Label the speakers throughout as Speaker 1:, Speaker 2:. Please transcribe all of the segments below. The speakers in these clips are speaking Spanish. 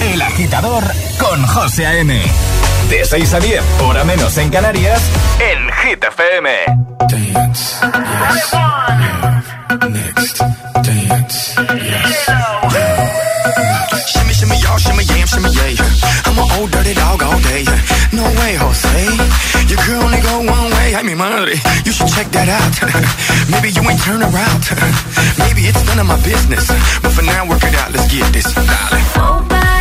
Speaker 1: El agitador con José A.M. De 6 a 10, hora menos en Canarias,
Speaker 2: En Hit FM.
Speaker 3: Dance, yes, next, dance, yes. Shimmy, shimmy, y'all, shimmy, yam, shimmy, yeah. I'm an old dirty dog all day. No way, Jose. Your girl only go one way. I mean, madre, you should check that out. Maybe you ain't turn around. Maybe it's none of my business. But for now, work it out. Let's get this, darling.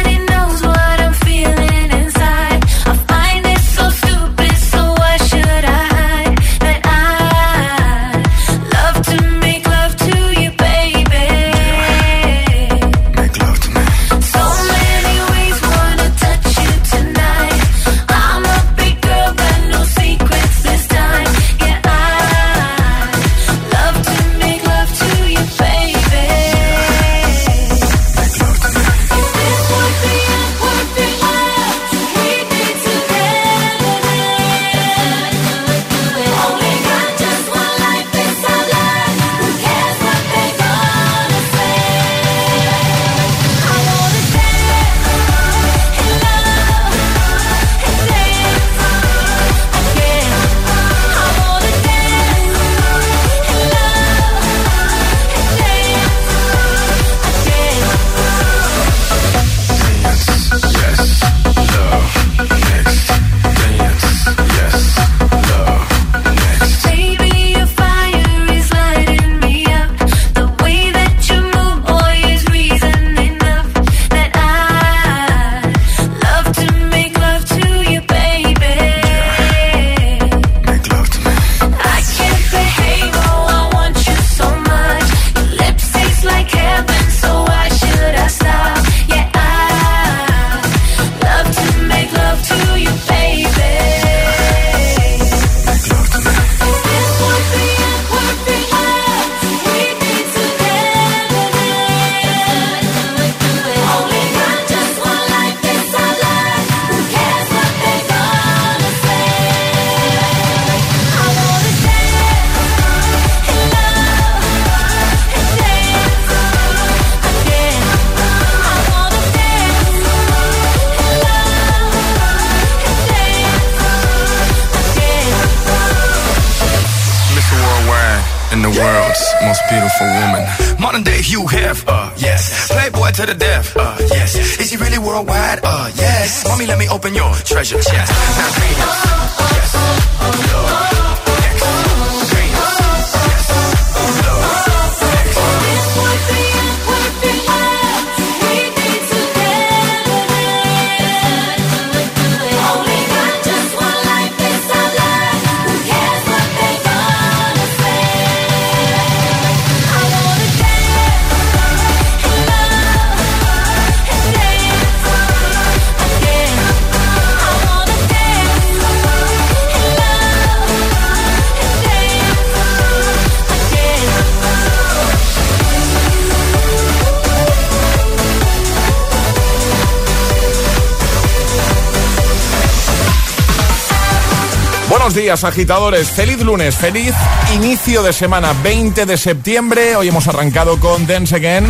Speaker 4: Buenos días, agitadores. Feliz lunes, feliz inicio de semana 20 de septiembre. Hoy hemos arrancado con Dance Again,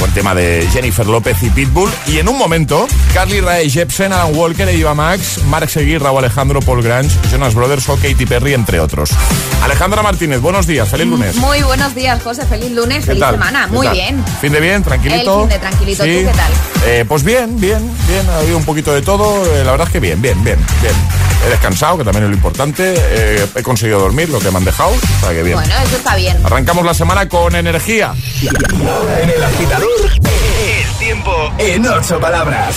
Speaker 4: con tema de Jennifer López y Pitbull. Y en un momento, Carly Rae Jepsen, Alan Walker, Eva Max, Mark Seguir, Raúl Alejandro, Paul Grange, Jonas Brothers o Katy Perry, entre otros. Alejandra Martínez, buenos días, feliz lunes.
Speaker 5: Muy buenos días, José. Feliz lunes,
Speaker 4: ¿Qué
Speaker 5: feliz
Speaker 4: tal?
Speaker 5: semana.
Speaker 4: ¿Qué
Speaker 5: Muy
Speaker 4: tal?
Speaker 5: bien.
Speaker 4: Fin de bien, tranquilito.
Speaker 5: El fin de tranquilito. ¿Tú qué tal?
Speaker 4: Eh, pues bien, bien, bien. Ha habido un poquito de todo. eh, la verdad es que bien, bien, bien, bien. He descansado, que también es lo importante. Eh, he conseguido dormir, lo que me han dejado. Está que bien.
Speaker 5: Bueno, eso está bien.
Speaker 4: Arrancamos la semana con energía.
Speaker 1: En el agitador, el tiempo en ocho palabras.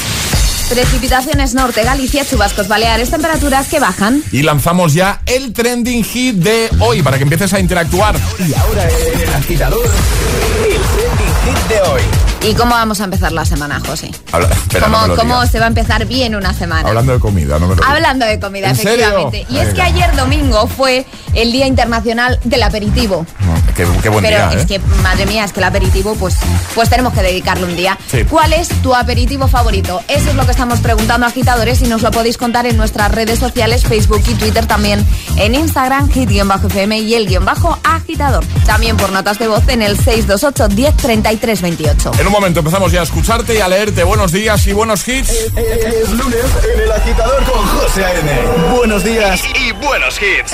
Speaker 5: Precipitaciones norte, Galicia, chubascos, Baleares, temperaturas que bajan.
Speaker 4: Y lanzamos ya el trending hit de hoy para que empieces a interactuar.
Speaker 6: Y ahora en el agitador, el trending de hoy.
Speaker 5: ¿Y cómo vamos a empezar la semana, José?
Speaker 4: Habla, espera,
Speaker 5: ¿Cómo, se va a empezar bien una semana?
Speaker 4: Hablando de comida, no me.
Speaker 5: Hablando de comida, efectivamente. Y es que ayer domingo fue el Día Internacional del Aperitivo
Speaker 4: qué, buen
Speaker 5: Pero
Speaker 4: día,
Speaker 5: es
Speaker 4: ¿eh?
Speaker 5: que, madre mía, es que el aperitivo, pues, pues tenemos que dedicarle un día. ¿Cuál es tu aperitivo favorito? Eso es lo que estamos preguntando a agitadores y nos lo podéis contar en nuestras redes sociales, Facebook y Twitter también, en Instagram, hit-fm y el guion bajo agitador. También por notas de voz en el 628 10 33 28.
Speaker 4: En un momento empezamos ya a escucharte y a leerte buenos días y buenos hits.
Speaker 6: Eh, eh, es, lunes en el agitador con José A.N. Buenos días
Speaker 1: y buenos hits.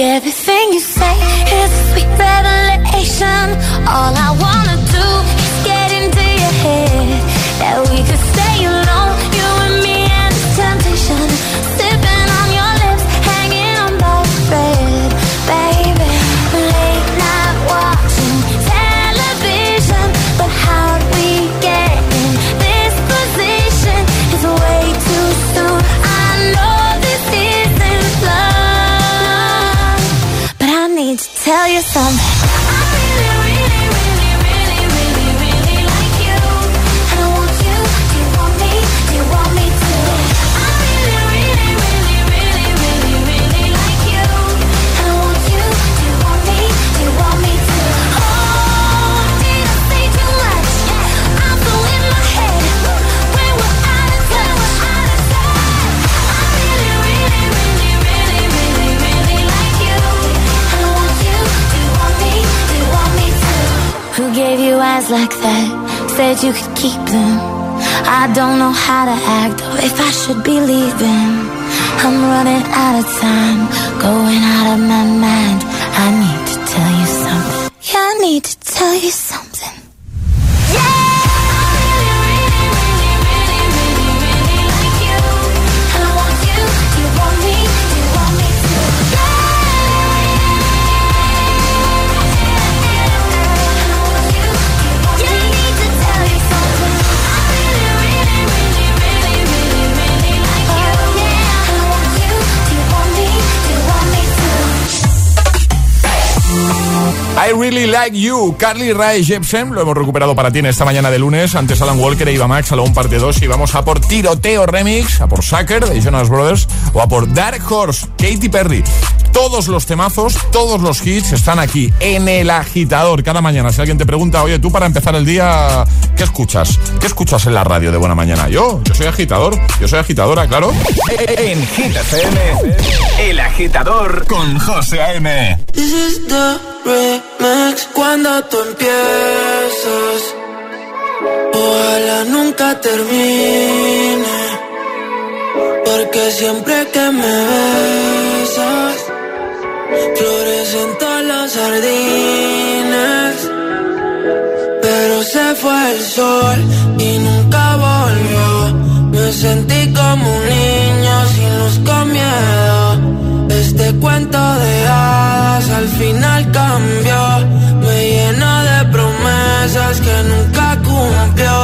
Speaker 3: together You could keep them. I don't know how to act or if I should be leaving. I'm running out of time, going out of my mind. I need
Speaker 4: Really Like You, Carly Rae Jepsen, lo hemos recuperado para ti en esta mañana de lunes. Antes Alan Walker e Iba Max, un parte 2 y vamos a por Tiroteo Remix, a por Sucker de Jonas Brothers o a por Dark Horse, Katy Perry. Todos los temazos, todos los hits están aquí en el agitador cada mañana. Si alguien te pregunta, oye, tú para empezar el día, ¿qué escuchas? ¿Qué escuchas en la radio de buena mañana? Yo, yo soy agitador, yo soy agitadora, claro.
Speaker 6: En Hit FM, El Agitador con José A.M.
Speaker 7: Remix cuando tú empiezas. Ojalá nunca termine. Porque siempre que me besas, florecen todas las jardines. Pero se fue el sol y nunca volvió. Me sentí como un niño sin luz con miedo. Este cuento de hadas al final cambió. Me llena de promesas que nunca cumplió.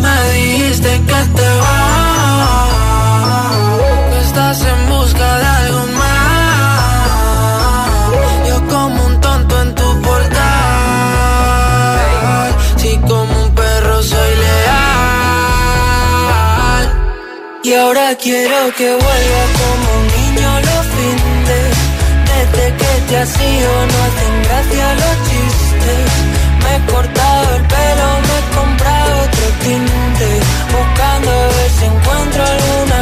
Speaker 7: Me dijiste que te vas. que estás en busca de algo más. Yo como un tonto en tu portal. Si como un perro soy leal. Y ahora quiero que vuelva como un. Desde que te has ido no hacen gracia los chistes. Me he cortado el pelo, me he comprado otro tinte. Buscando a ver si encuentro alguna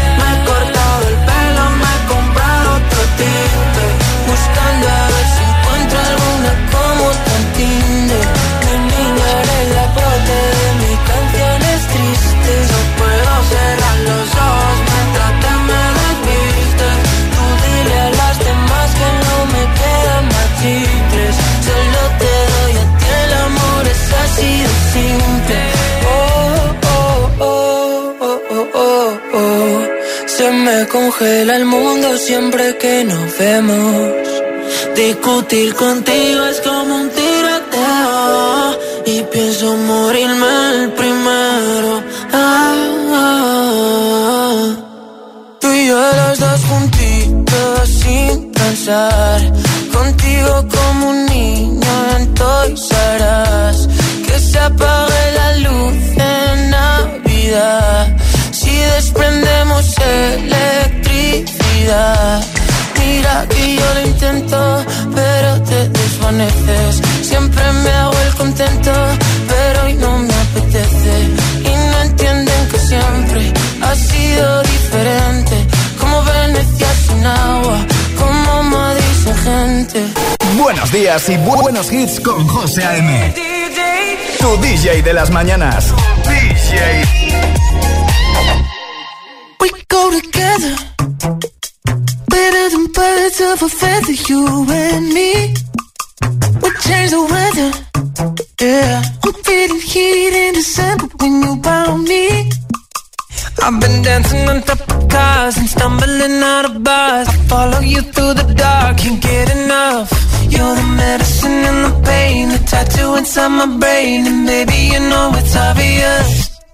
Speaker 7: Congela el mundo siempre que nos vemos. Discutir contigo es como un tiroteo Y pienso morirme el primero Ah, ah. Tú y yo los dos juntitos sin pensar Contigo como un niño en Toys. Que se apague la luz en Navidad desprendemos electricidad Mira que yo lo intento, pero te desvaneces. Siempre me hago el contento, pero hoy no me apetece. Y no entienden que siempre ha sido diferente. Como Venecia sin agua, como Madrid sin gente.
Speaker 6: Buenos días y bu- buenos hits con José A.M. Tu DJ de las mañanas.
Speaker 7: We go together, Better
Speaker 8: than birds of a feather, you and me. We change the weather. Yeah, I'm feeling heat in December when you found me. I've been dancing on top of cars and stumbling out of bars. I follow you through the dark, can't get enough. You're the medicine and the pain, the tattoo inside my brain, and maybe you know it's obvious.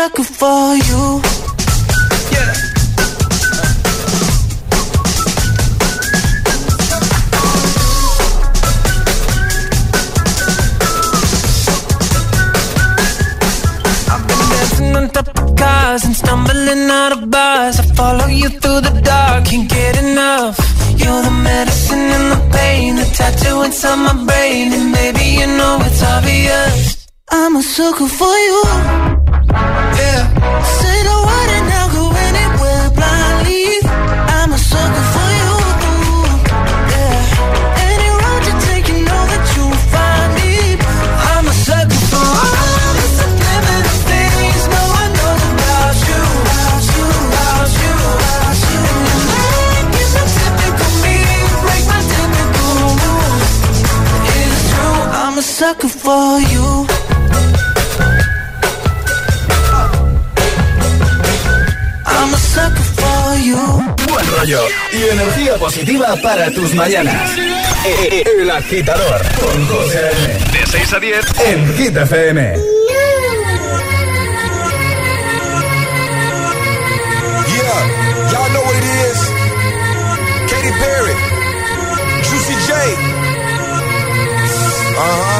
Speaker 8: Sucker for you. Yeah. I've been dancing on top of cars and stumbling out of bars. I follow you through the dark, can't get enough. You're the medicine and the pain, the tattoo inside my brain, and maybe you know it's obvious. I'm a sucker for you. Yeah. For you. I'm a sucker for you.
Speaker 1: Buen rollo y energía positiva para tus mañanas. E- El agitador con José A.M.
Speaker 9: De 6 a 10.
Speaker 1: en Hit FM.
Speaker 10: Yeah, y'all know what it is. Katy Perry, Juicy J. Uh huh.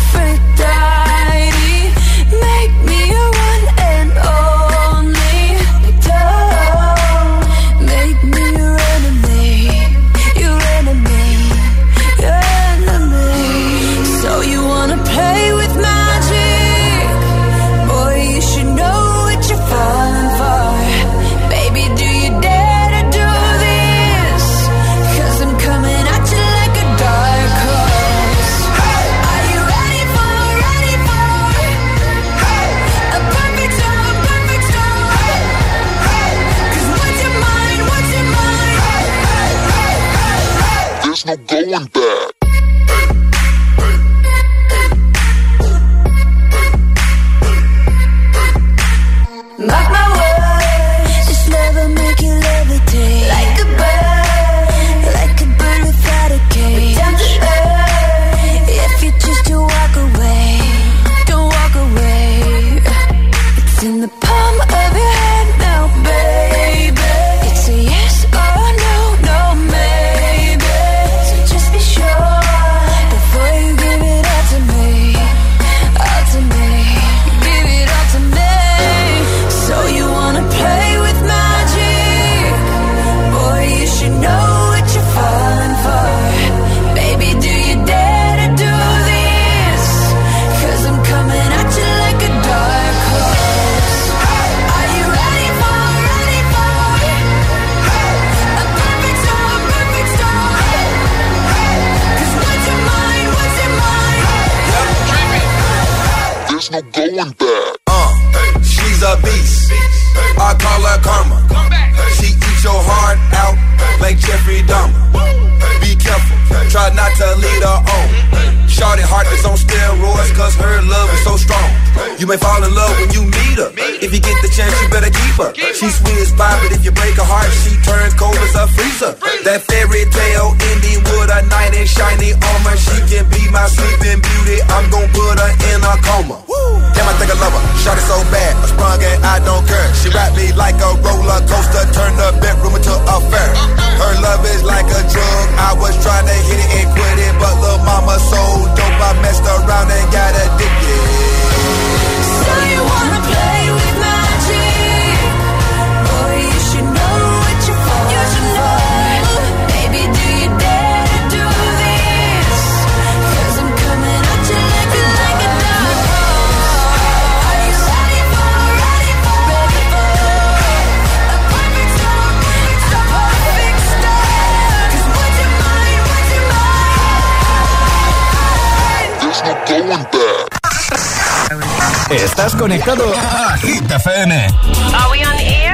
Speaker 3: going back.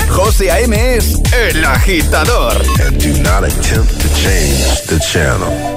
Speaker 6: José A.M. es el agitador.
Speaker 11: And do not attempt to change the channel.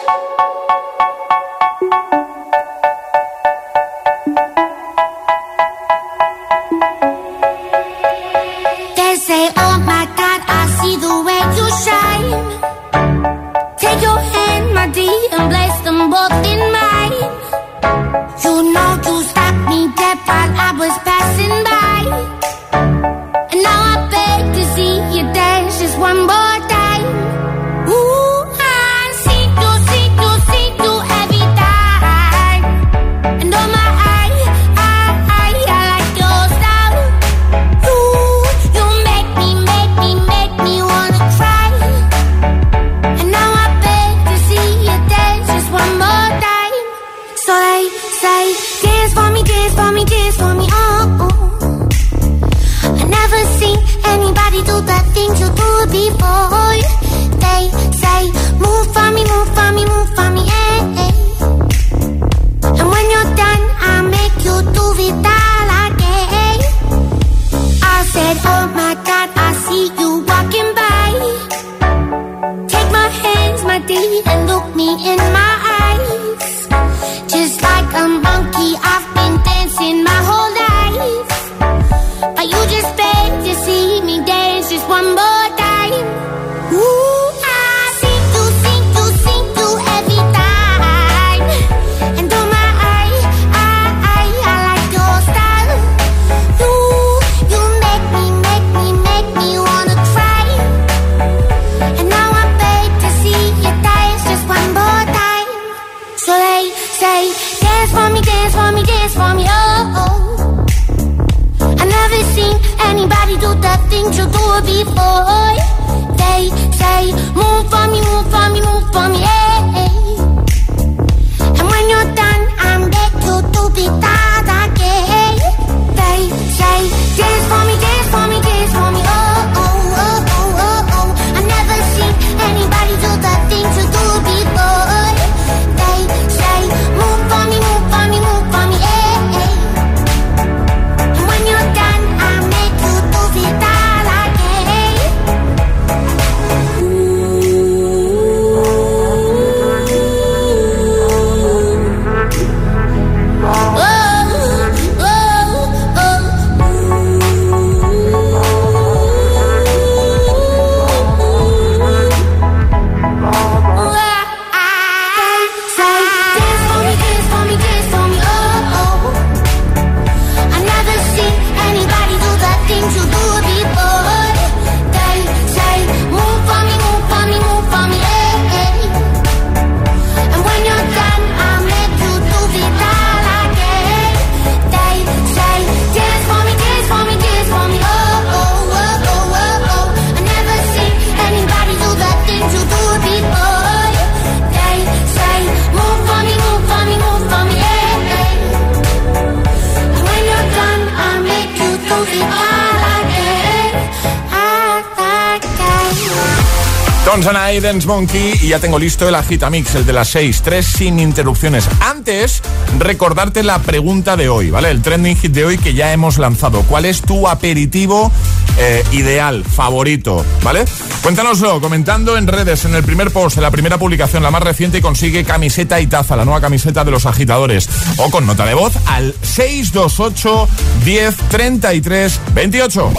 Speaker 4: Sonsana Dance Monkey y ya tengo listo el Agitamix, el de las 6, 3 sin interrupciones. Antes, recordarte la pregunta de hoy, ¿vale? El trending hit de hoy que ya hemos lanzado. ¿Cuál es tu aperitivo eh, ideal, favorito, ¿vale? Cuéntanoslo comentando en redes, en el primer post, en la primera publicación, la más reciente, y consigue camiseta y taza, la nueva camiseta de los agitadores. O con nota de voz al 628 10 33 28.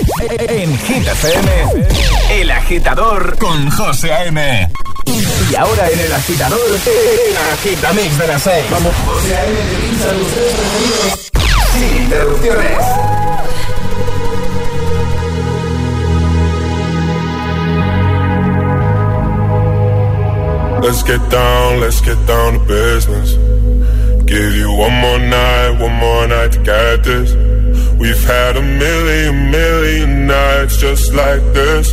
Speaker 6: En Hit FM, El Agitador con José A.M. Y ahora en El Agitador, El Agitamix de las 6. Vamos, José A.M. sin interrupciones.
Speaker 12: Let's get down, let's get down to business. Give you one more night, one more night to get this. We've had a million, million nights just like this.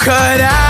Speaker 7: Cut out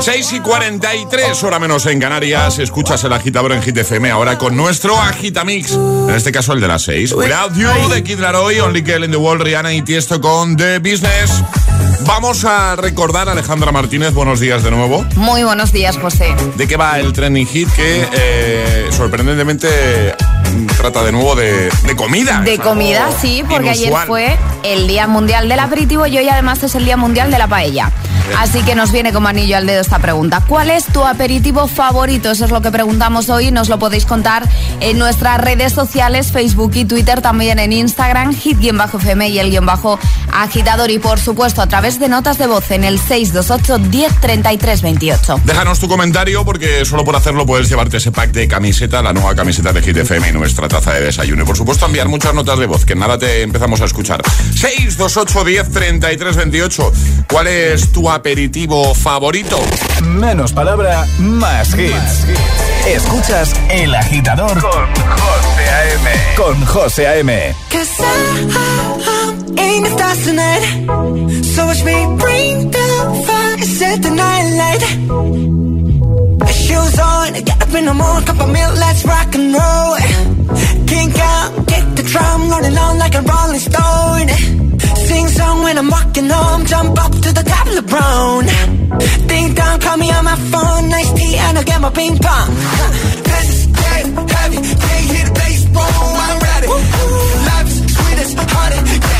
Speaker 4: 6 y 43, hora menos en Canarias. Escuchas el agitador en Hit FM ahora con nuestro Agitamix. En este caso el de las 6. Without You de Kid Laroi, Only Girl in the World, Rihanna y Tiesto con The Business. Vamos a recordar a Alejandra Martínez. Buenos días de nuevo.
Speaker 5: Muy buenos días, José.
Speaker 4: ¿De qué va el trending hit que eh, sorprendentemente mm, trata de nuevo de, de comida?
Speaker 5: De comida, sí, porque ayer fue el Día Mundial del Aperitivo y hoy además es el Día Mundial de la Paella. Así que nos viene como anillo al dedo esta pregunta. ¿Cuál es tu aperitivo favorito? Eso es lo que preguntamos hoy. Nos lo podéis contar en nuestras redes sociales, Facebook y Twitter, también en Instagram, hit-fm y el guion bajo agitador. Y por supuesto, a través de notas de voz en el 628 1033 28.
Speaker 4: Déjanos tu comentario porque solo por hacerlo puedes llevarte ese pack de camiseta, la nueva camiseta de Hit FM y nuestra taza de desayuno. Y por supuesto enviar muchas notas de voz, que nada te empezamos a escuchar. 628 10 33 28. ¿Cuál es tu aperitivo favorito?
Speaker 6: Menos palabra, más hits. Escuchas El Agitador con José A.M. Con José A.M.
Speaker 7: So watch me bring the fire, set the night light. Shoes on, get up in the morning, cup of milk, let's rock and roll. Kink out, kick the drum, rolling on like a rolling stone. Sing song when I'm walking home, jump up to the top of the brown. Ding dong, call me on my phone, nice tea, and I'll get my ping pong. This is dead heavy, can't hear the bass boom, I'm ready. Life is sweet as honey, yeah,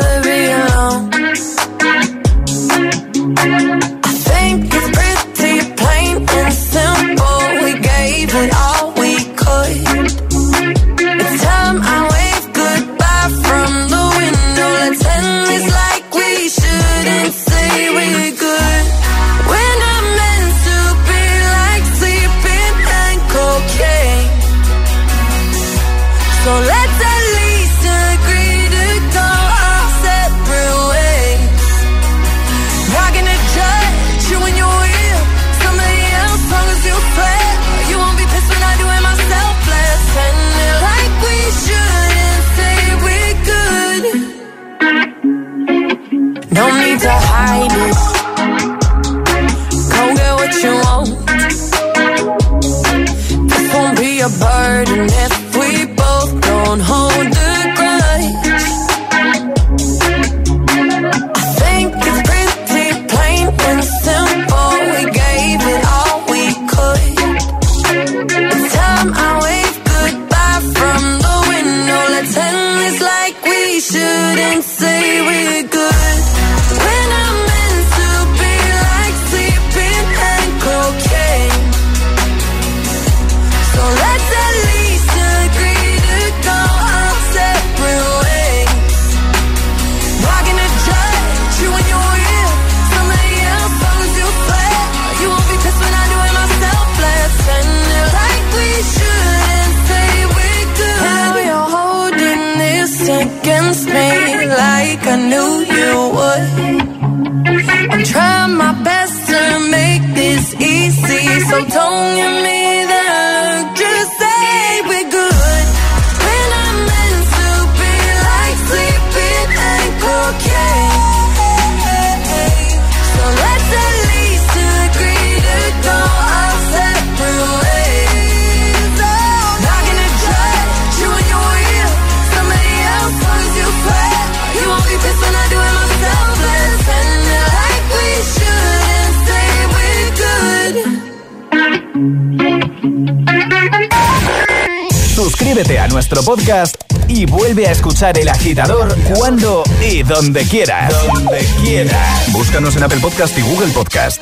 Speaker 6: podcast y vuelve a escuchar El Agitador cuando y donde quieras. Donde quieras. Búscanos en Apple Podcast y Google Podcast.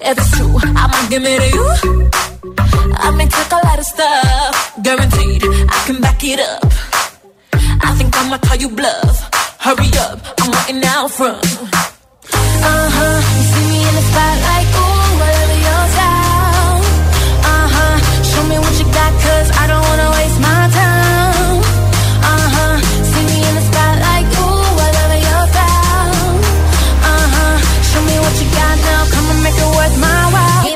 Speaker 7: if it's true, I'ma give it to you. I may take a lot of stuff, guaranteed I can back it up. I think I'ma call you bluff. Hurry up, I'm waiting out front.
Speaker 3: Uh huh. You see me in the spotlight, ooh, whatever your style. Uh huh. Show me what you got, cause I don't wanna waste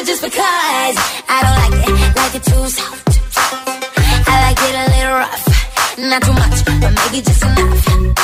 Speaker 3: Harder just because I don't like it, like it too soft. I like it a little rough. Not too much, but maybe just enough.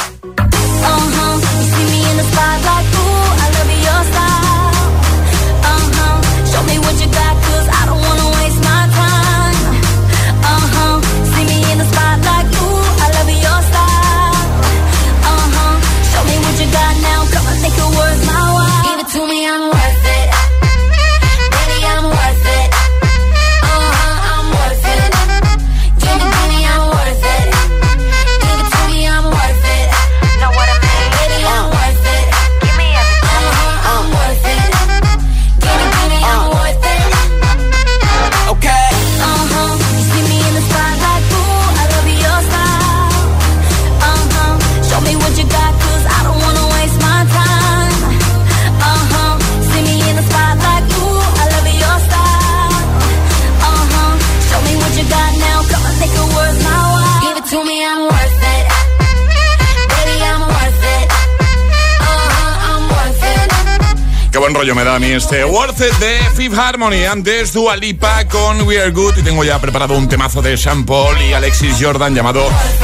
Speaker 4: Rollo me da a mí este Worth It de Fifth Harmony. Antes Dua Lipa con We Are Good. Y tengo ya preparado un temazo de Sean Paul y Alexis Jordan llamado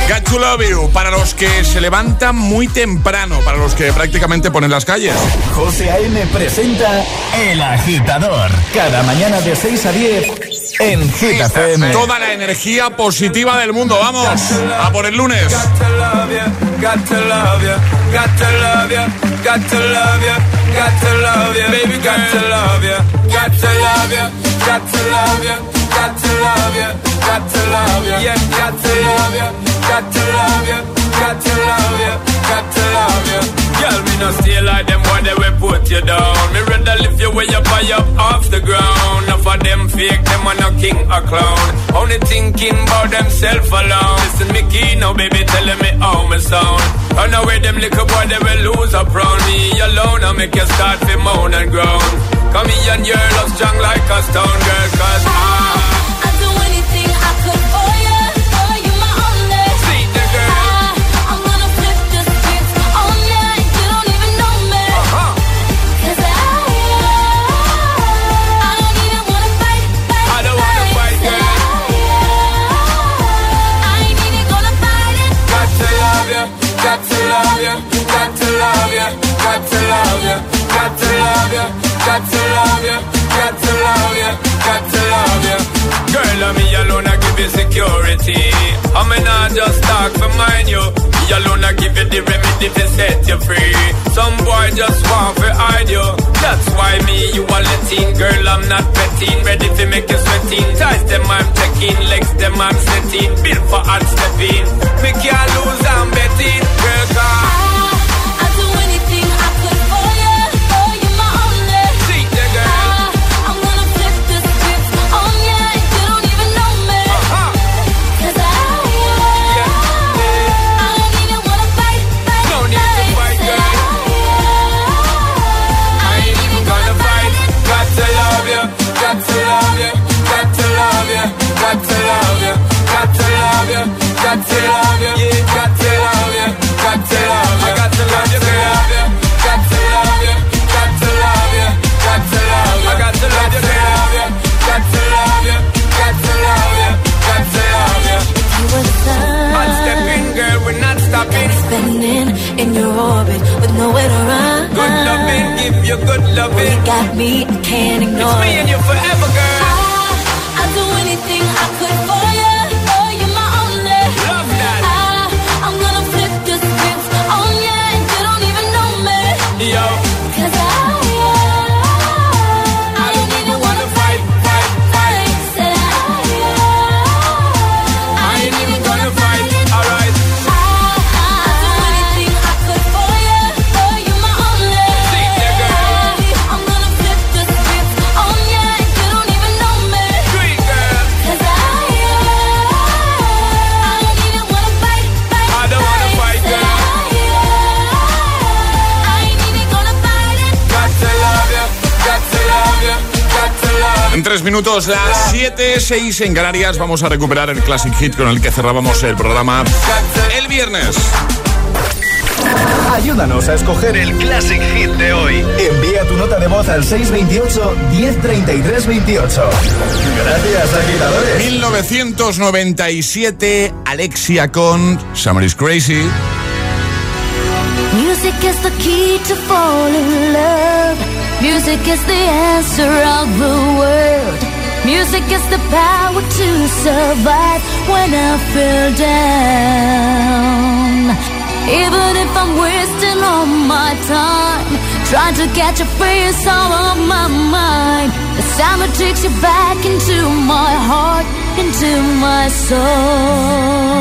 Speaker 4: Got to Love You. Para los que se levantan muy temprano, para los que prácticamente ponen las calles.
Speaker 1: José A.M. presenta El Agitador. Cada mañana de 6 a 10 en Hit FM.
Speaker 4: Toda la energía positiva del mundo. Vamos a por el lunes.
Speaker 13: Got to love ya, got to love ya, got to love ya, got to love ya, got to love ya, baby, got to love ya, got to love ya, got to love ya, got to love ya, got to love ya, yeah, got to love ya, got to love ya, got to love ya, got to love ya. Girl, me no stay like them boy they will put you down. Fake, them are no king or clown. Only thinking about themself alone. Listen, me key now, baby, telling me how me sound. Run away, them little boy, they will lose up round me alone. I make you start to moan and groan. Come here and your love strong like a stone girl, cause I. got to love ya, got to love ya, got to love ya. Girl, I'm me alone, I give you security. I'm not just talk for mine, you. Me alone, I give you the remedy to set you free. Some boy just want to hide you. That's why me, you are letting. Girl, I'm not petting. Ready to make you sweating. Ties them, I'm checking. Legs them, I'm setting. Built for hard stepping. Me can't lose, I'm betting. Girl, come. Got to love you, got to love you, got to love you, I got to love you. Got to love you, got to love you, got to love you, I got to love you. Got to love you, got to love you, got to love you.
Speaker 3: You were the sun.
Speaker 13: Stepping, girl, we're not stopping.
Speaker 3: Spinning in your orbit with nowhere to run.
Speaker 13: Good loving, give you good loving.
Speaker 3: You got me,
Speaker 4: minutos, las 7, 6 en Canarias. Vamos a recuperar el Classic Hit con el que cerrábamos el programa el viernes.
Speaker 6: Ayúdanos a escoger el Classic Hit de hoy. Envía tu nota de voz al 628-103328. Gracias, agitadores.
Speaker 4: 1997, Alexia con Summer is Crazy.
Speaker 3: Music is the key to fall in love. Music is the answer of the world. Music is the power to survive when I feel down. Even if I'm wasting all my time, trying to catch a face all of my mind. The summer takes you back into my heart, into my soul.